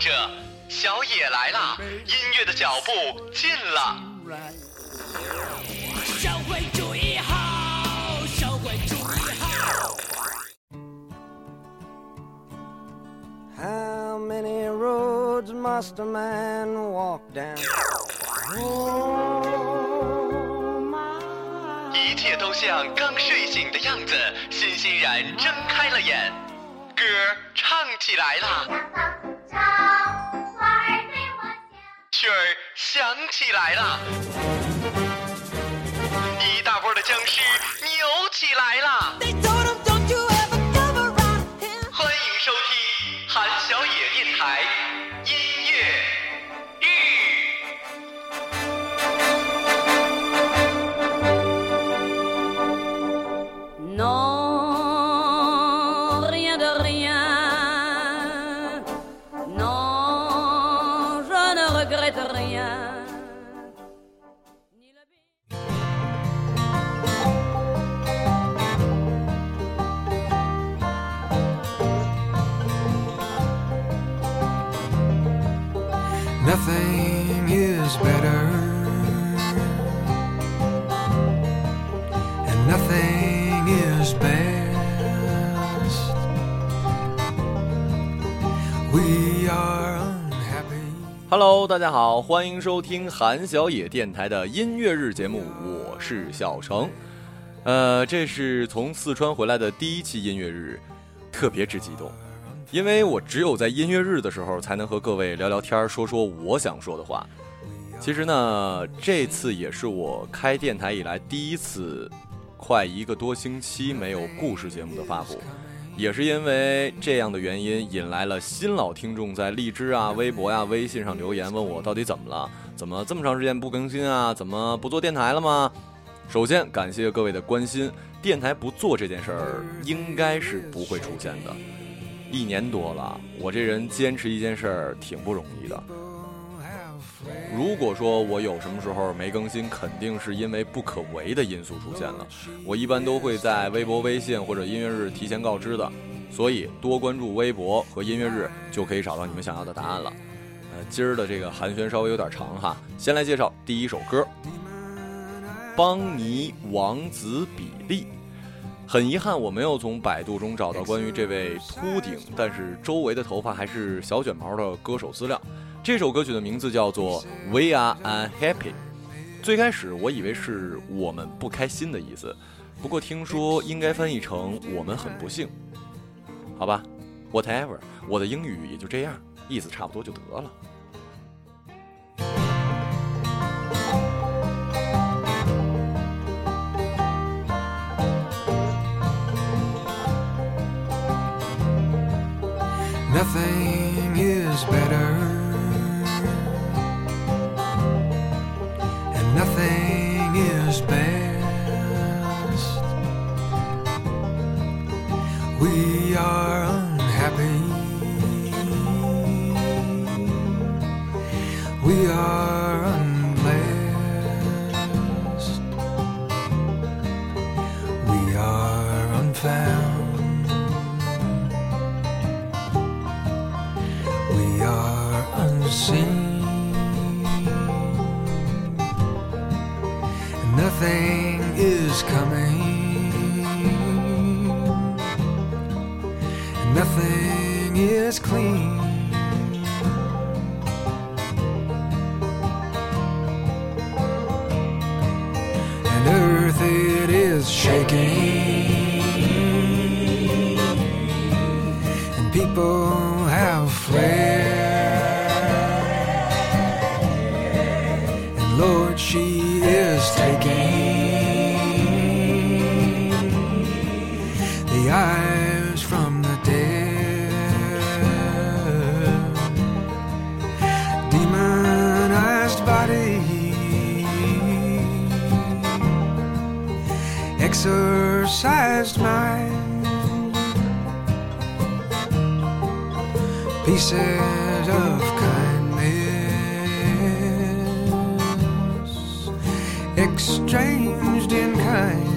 着，小野来了，音乐的脚步近了。社会主义好，社会主义好。How many roads must a man walk down? Oh, 一切都像刚睡醒的样子，欣欣然睁开了眼，歌唱起来了，雪儿对我笑。曲儿响起来了，一大波的僵尸扭起来了。de rien. 大家好，欢迎收听韩小野电台的音乐日节目，我是小程。呃，这是从四川回来的第一期音乐日，特别之激动，因为我只有在音乐日的时候才能和各位聊聊天，说说我想说的话。其实呢，这次也是我开电台以来第一次，快一个多星期没有故事节目的发布。也是因为这样的原因，引来了新老听众在荔枝啊、微博呀、微信上留言，问我到底怎么了？怎么这么长时间不更新啊？怎么不做电台了吗？首先感谢各位的关心，电台不做这件事儿应该是不会出现的。一年多了，我这人坚持一件事儿挺不容易的。如果说我有什么时候没更新，肯定是因为不可为的因素出现了。我一般都会在微博、微信或者音乐日提前告知的，所以多关注微博和音乐日就可以找到你们想要的答案了。呃，今儿的这个寒暄稍微有点长哈，先来介绍第一首歌，《邦尼王子比利》。很遗憾，我没有从百度中找到关于这位秃顶但是周围的头发还是小卷毛的歌手资料。这首歌曲的名字叫做《We Are Unhappy》。最开始我以为是我们不开心的意思，不过听说应该翻译成“我们很不幸”。好吧，whatever，我的英语也就这样，意思差不多就得了。Nothing is better, thing. Exercised mind pieces of kindness exchanged in kind.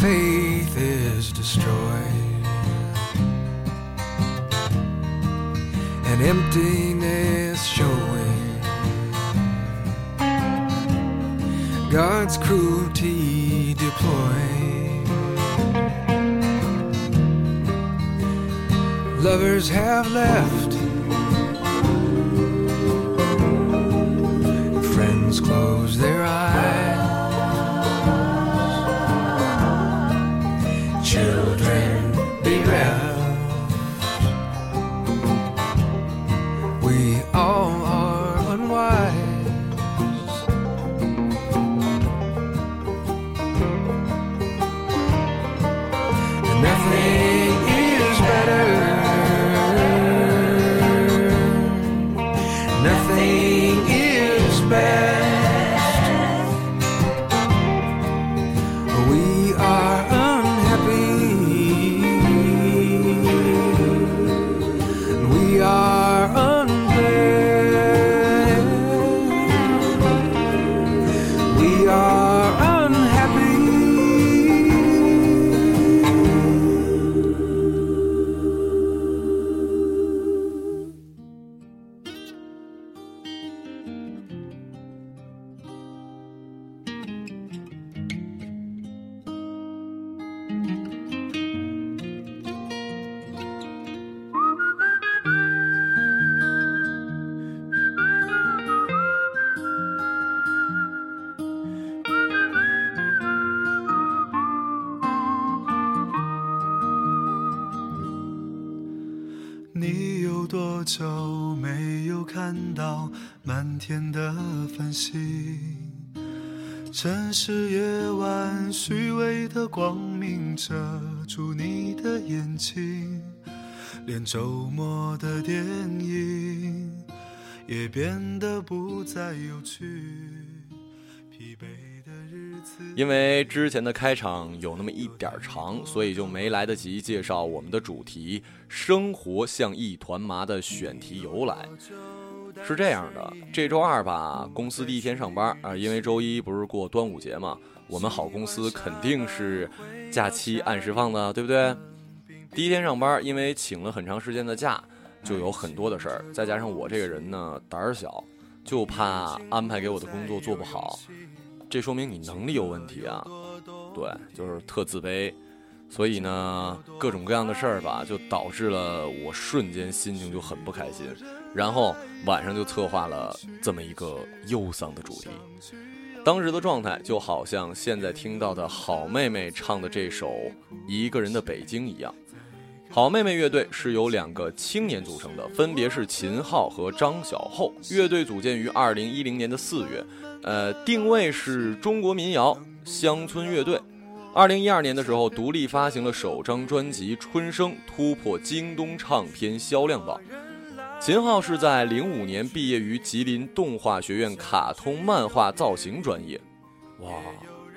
Faith is destroyed, and emptiness showing. God's cruelty deployed. Lovers have left. 城市夜晚，虚伪的光明遮住你的眼睛，连周末的电影也变得不再有趣。疲惫的日子，因为之前的开场有那么一点长，所以就没来得及介绍我们的主题“生活像一团麻”的选题由来。是这样的，这周二吧，公司第一天上班啊，因为周一不是过端午节嘛，我们好公司肯定是假期按时放的，对不对？第一天上班，因为请了很长时间的假，就有很多的事儿，再加上我这个人呢胆儿小，就怕安排给我的工作做不好，这说明你能力有问题啊。对，就是特自卑，所以呢，各种各样的事儿吧，就导致了我瞬间心情就很不开心，然后晚上就策划了这么一个忧伤的主题。当时的状态就好像现在听到的好妹妹唱的这首《一个人的北京》一样。好妹妹乐队是由两个青年组成的，分别是秦昊和张小厚。乐队组建于二零一零年的四月，呃，定位是中国民谣乡村乐队。二零一二年的时候，独立发行了首张专辑《春生》，突破京东唱片销量榜。秦昊是在零五年毕业于吉林动画学院卡通漫画造型专业，哇，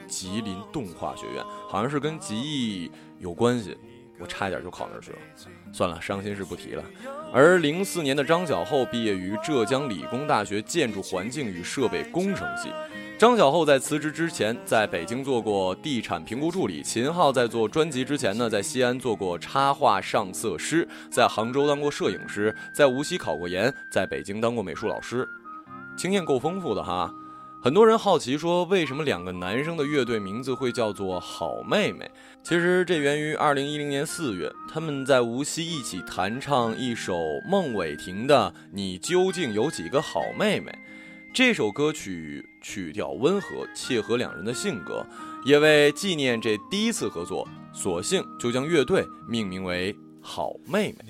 吉林动画学院好像是跟吉艺有关系。我差一点就考那儿去了，算了，伤心事不提了。而零四年的张小厚毕业于浙江理工大学建筑环境与设备工程系。张小厚在辞职之前，在北京做过地产评估助理；秦昊在做专辑之前呢，在西安做过插画上色师，在杭州当过摄影师，在无锡考过研，在北京当过美术老师，经验够丰富的哈。很多人好奇说，为什么两个男生的乐队名字会叫做好妹妹？其实这源于二零一零年四月，他们在无锡一起弹唱一首孟伟霆的《你究竟有几个好妹妹》。这首歌曲曲调温和，切合两人的性格，也为纪念这第一次合作，索性就将乐队命名为好妹妹。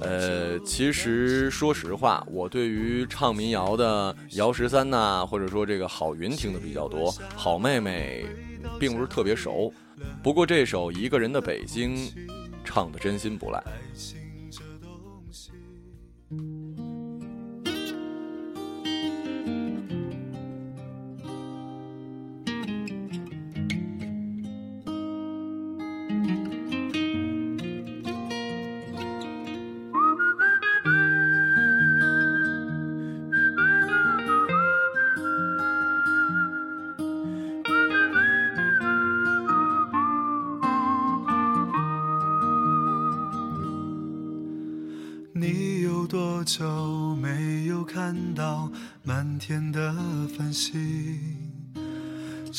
呃，其实说实话，我对于唱民谣的姚十三呐、或者说这个郝云听的比较多，好妹妹并不是特别熟。不过这首《一个人的北京》唱的真心不赖。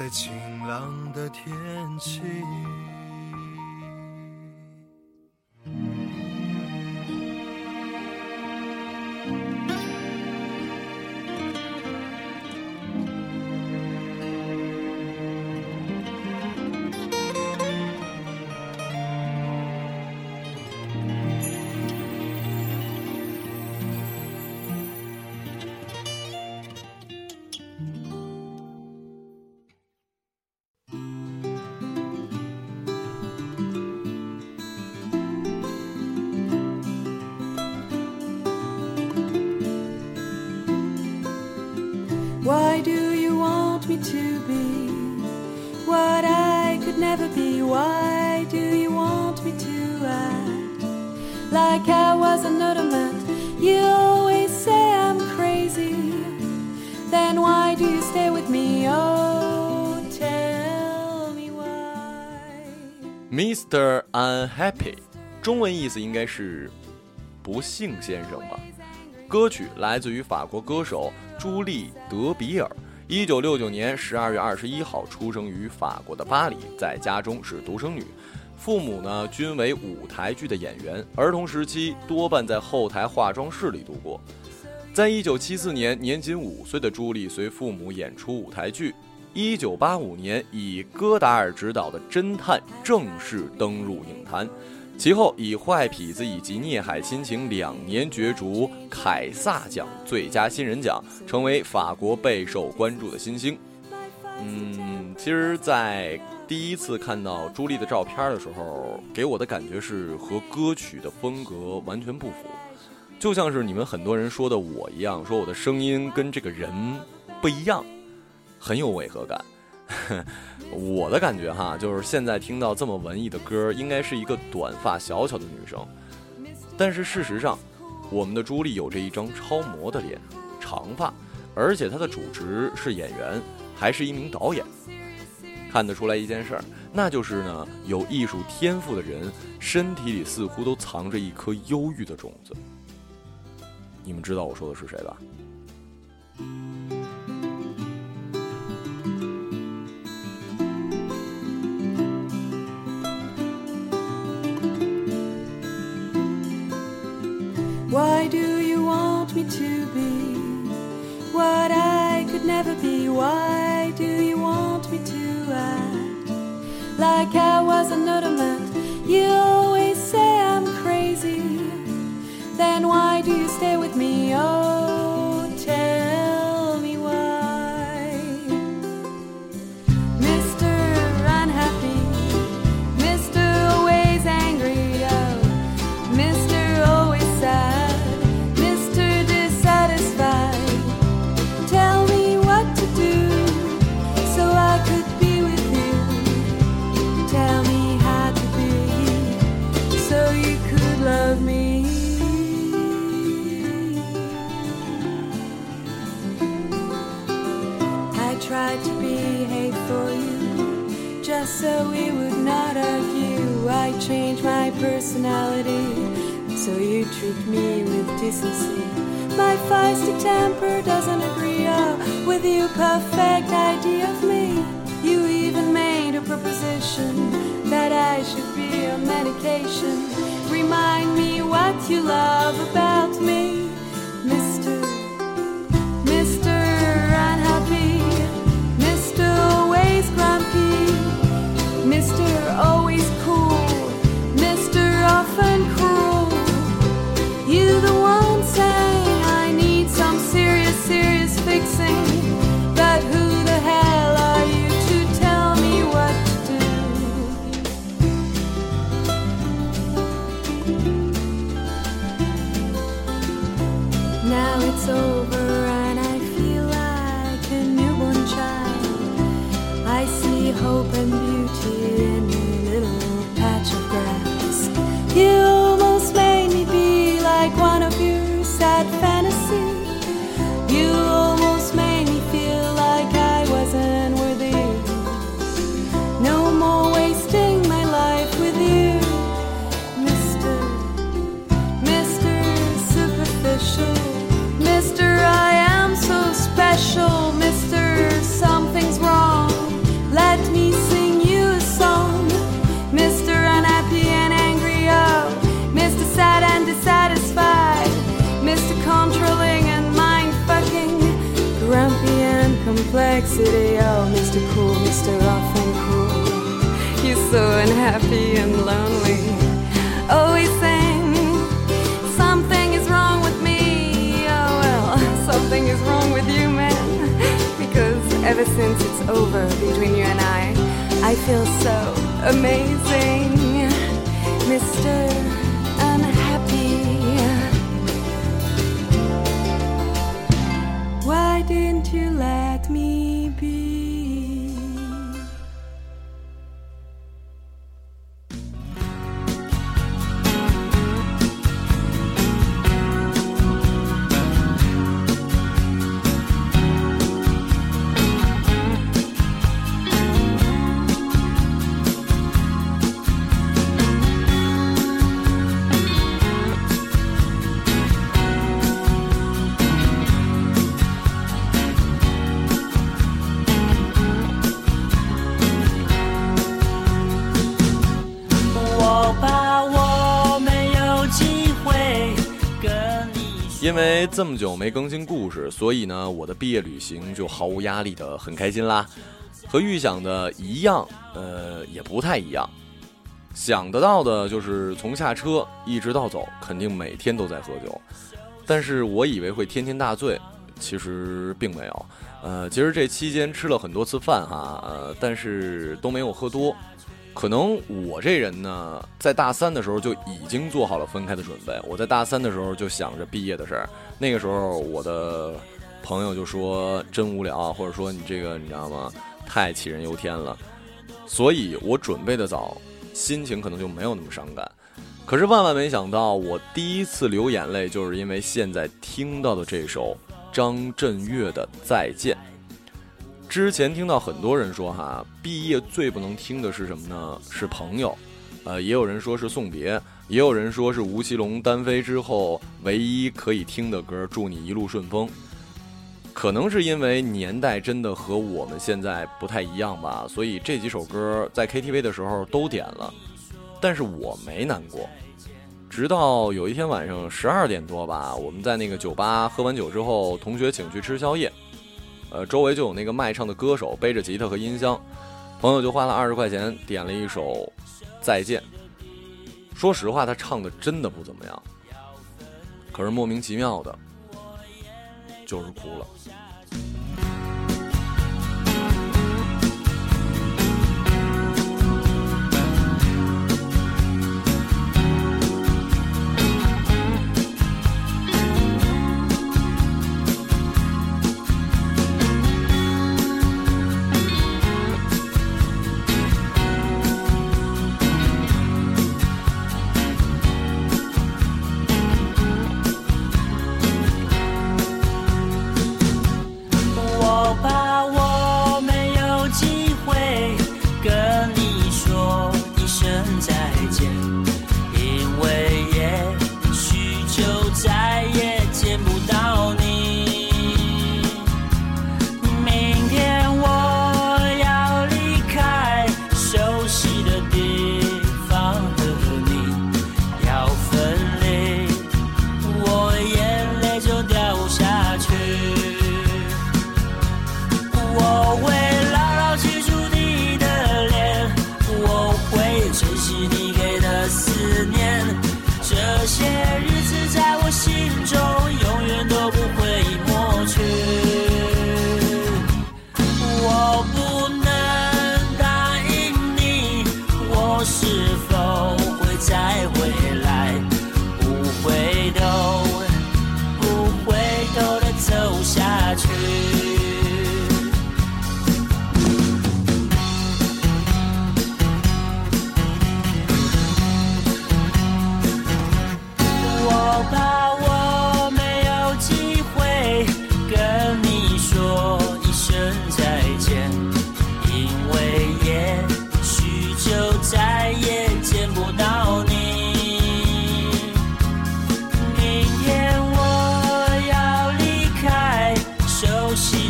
在晴朗的天气。me to be what I could never be? Why do you want me to act like I was an automat? You always say I'm crazy. Then why do you stay with me? Oh, tell me why. Mr. Unhappy，中文意思应该是不幸先生吧。歌曲来自于法国歌手朱莉·德比尔， 一九六九年十二月二十一号出生于法国的巴黎，在家中是独生女，父母呢均为舞台剧的演员，儿童时期多半在后台化妆室里度过。在一九七四年，年仅五岁的朱莉随父母演出舞台剧。一九八五年，以戈达尔执导的《侦探》正式登陆影坛。其后以《坏痞子》以及《孽海亲情》两年角逐凯撒奖最佳新人奖，成为法国备受关注的新星。嗯，其实，在第一次看到朱莉的照片的时候，给我的感觉是和歌曲的风格完全不符，就像是你们很多人说的我一样，说我的声音跟这个人不一样，很有违和感。我的感觉哈，就是现在听到这么文艺的歌，应该是一个短发小巧的女生。但是事实上，我们的朱莉有着一张超模的脸，长发，而且她的主职是演员，还是一名导演。看得出来一件事儿，那就是呢，有艺术天赋的人身体里似乎都藏着一颗忧郁的种子。你们知道我说的是谁吧？Why do you want me to be what I could never be? Why do you want me to act like I was an automat? You always say I'm crazy. Then why do you stay with me? Oh, over between you and I, I feel so amazing, Mr. Unhappy. Why didn't you laugh? 因为这么久没更新故事，所以呢，我的毕业旅行就毫无压力的很开心啦。和预想的一样，呃，也不太一样。想得到的就是从下车一直到走，肯定每天都在喝酒。但是我以为会天天大醉，其实并没有。呃，其实这期间吃了很多次饭哈，呃，但是都没有喝多。可能我这人呢，在大三的时候就已经做好了分开的准备。我在大三的时候就想着毕业的事儿。那个时候，我的朋友就说真无聊，或者说你这个你知道吗？太杞人忧天了。所以我准备的早，心情可能就没有那么伤感。可是万万没想到，我第一次流眼泪，就是因为现在听到的这首张震岳的《再见》。之前听到很多人说哈，毕业最不能听的是什么呢？是朋友，呃，也有人说是送别，也有人说是吴奇隆单飞之后唯一可以听的歌《祝你一路顺风》。可能是因为年代真的和我们现在不太一样吧，所以这几首歌在 KTV 的时候都点了，但是我没难过。直到有一天晚上十二点多吧，我们在那个酒吧喝完酒之后，同学请去吃宵夜。呃，周围就有那个卖唱的歌手背着吉他和音箱，朋友就花了二十块钱点了一首《再见》。说实话，他唱的真的不怎么样，可是莫名其妙的，就是哭了。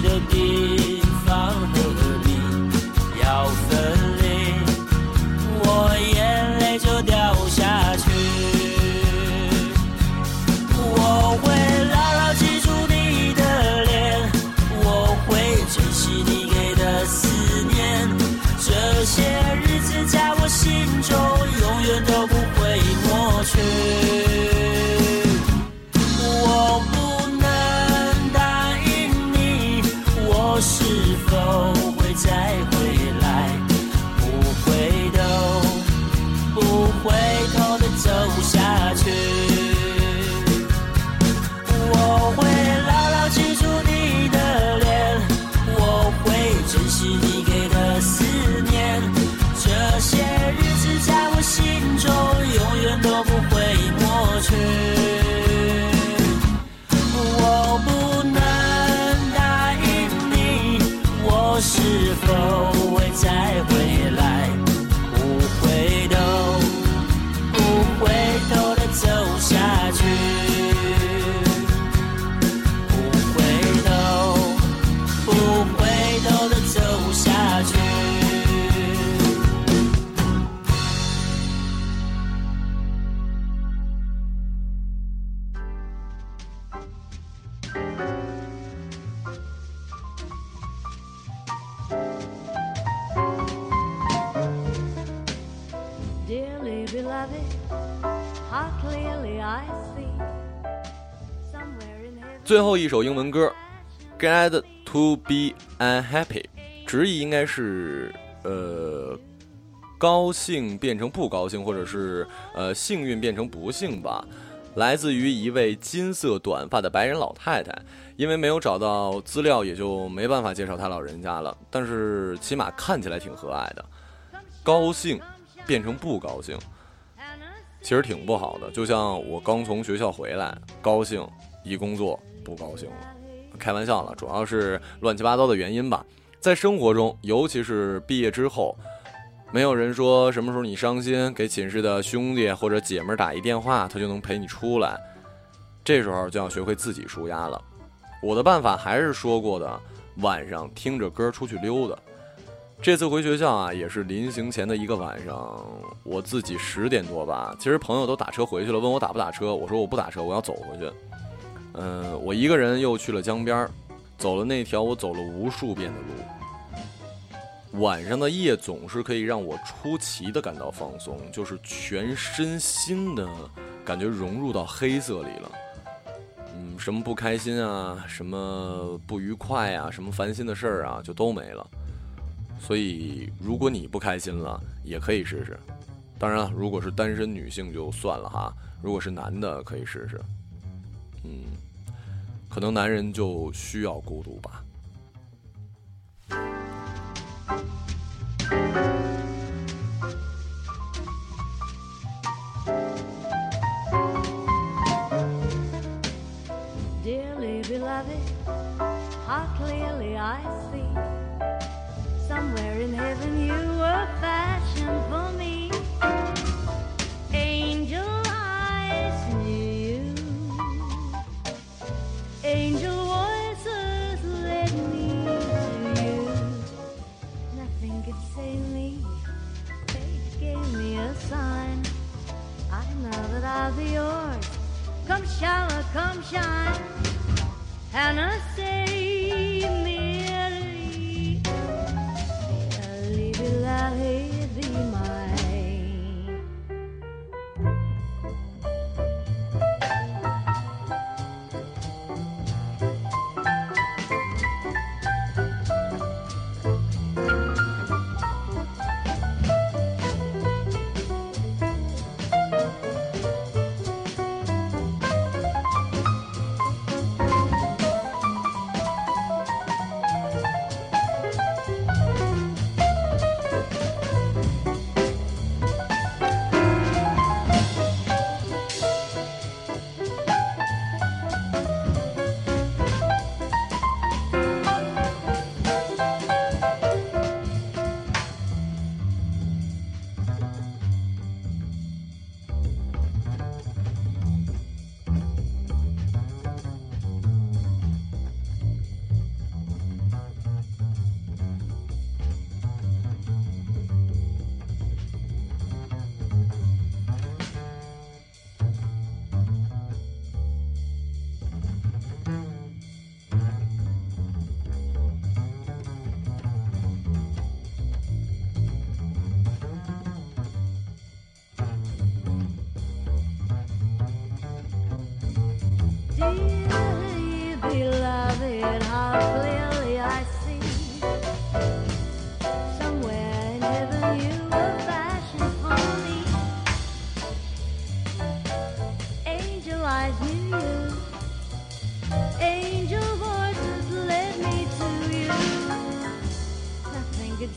vida de 最后一首英文歌《Glad to be unhappy》，直译应该是呃高兴变成不高兴，或者是呃幸运变成不幸吧。来自于一位金色短发的白人老太太，因为没有找到资料，也就没办法介绍她老人家了。但是起码看起来挺和蔼的。高兴变成不高兴，其实挺不好的。就像我刚从学校回来，高兴一工作不高兴了。开玩笑了，主要是乱七八糟的原因吧。在生活中，尤其是毕业之后。没有人说什么时候你伤心，给寝室的兄弟或者姐们打一电话，他就能陪你出来。这时候就要学会自己舒压了。我的办法还是说过的，晚上听着歌出去溜达。这次回学校啊，也是临行前的一个晚上，我自己十点多吧，其实朋友都打车回去了，问我打不打车，我说我不打车，我要走回去。嗯，我一个人又去了江边，走了那条我走了无数遍的路。晚上的夜总是可以让我出奇的感到放松，就是全身心的感觉融入到黑色里了。嗯，什么不开心啊，什么不愉快啊，什么烦心的事儿啊，就都没了。所以，如果你不开心了，也可以试试。当然了，如果是单身女性就算了哈，如果是男的可以试试。嗯，可能男人就需要孤独吧。Yours. Come shower, come shine. Say,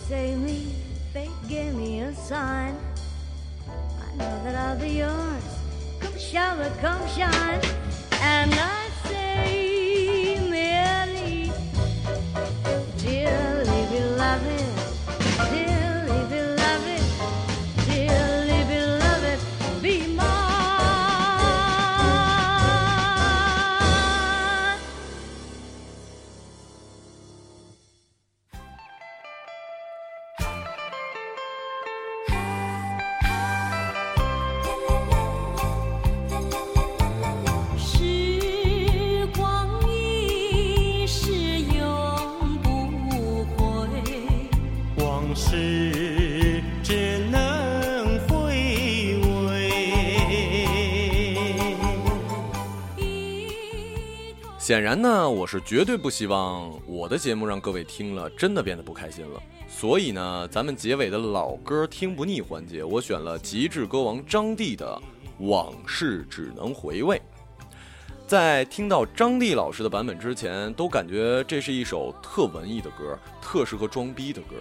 Save me. Fate gave me a sign. I know that I'll be yours. Come shower, come shine. And I 显然呢，我是绝对不希望我的节目让各位听了真的变得不开心了。所以呢，咱们结尾的老歌听不腻环节，我选了极致歌王张帝的《往事只能回味》。在听到张帝老师的版本之前，都感觉这是一首特文艺的歌，特适合装逼的歌，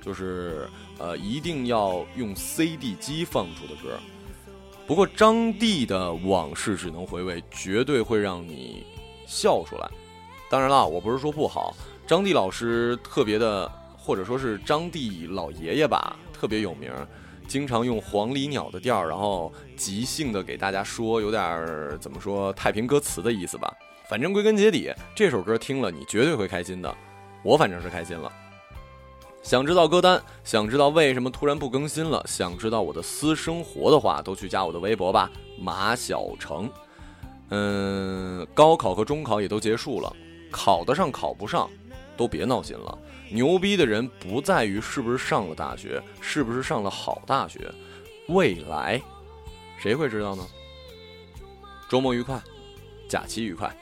就是呃一定要用 CD 机放出的歌。不过张帝的《往事只能回味》绝对会让你笑出来。当然了，我不是说不好，张帝老师特别的，或者说是张帝老爷爷吧，特别有名。经常用黄鹂鸟的调，然后即兴的给大家说，有点怎么说太平歌词的意思吧。反正归根结底，这首歌听了你绝对会开心的，我反正是开心了。想知道歌单，想知道为什么突然不更新了，想知道我的私生活的话，都去加我的微博吧，马小成。嗯，高考和中考也都结束了，考得上考不上，都别闹心了。牛逼的人不在于是不是上了大学，是不是上了好大学，未来，谁会知道呢？周末愉快，假期愉快。